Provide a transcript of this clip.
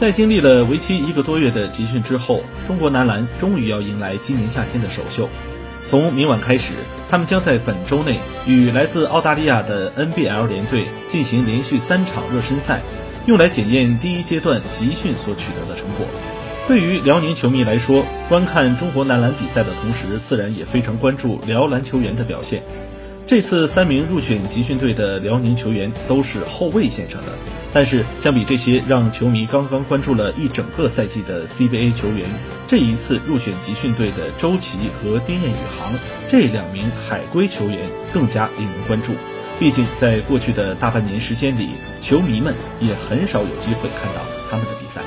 在经历了为期一个多月的集训之后，中国男篮终于要迎来今年夏天的首秀。从明晚开始，他们将在本周内与来自澳大利亚的 NBL 联队进行连续三场热身赛，用来检验第一阶段集训所取得的成果。对于辽宁球迷来说，观看中国男篮比赛的同时，自然也非常关注辽篮球员的表现。这次三名入选集训队的辽宁球员都是后卫线上的。但是，相比这些让球迷刚刚关注了一整个赛季的 CBA 球员，这一次入选集训队的周琦和丁彦雨航这两名海归球员更加令人关注。毕竟，在过去的大半年时间里，球迷们也很少有机会看到他们的比赛。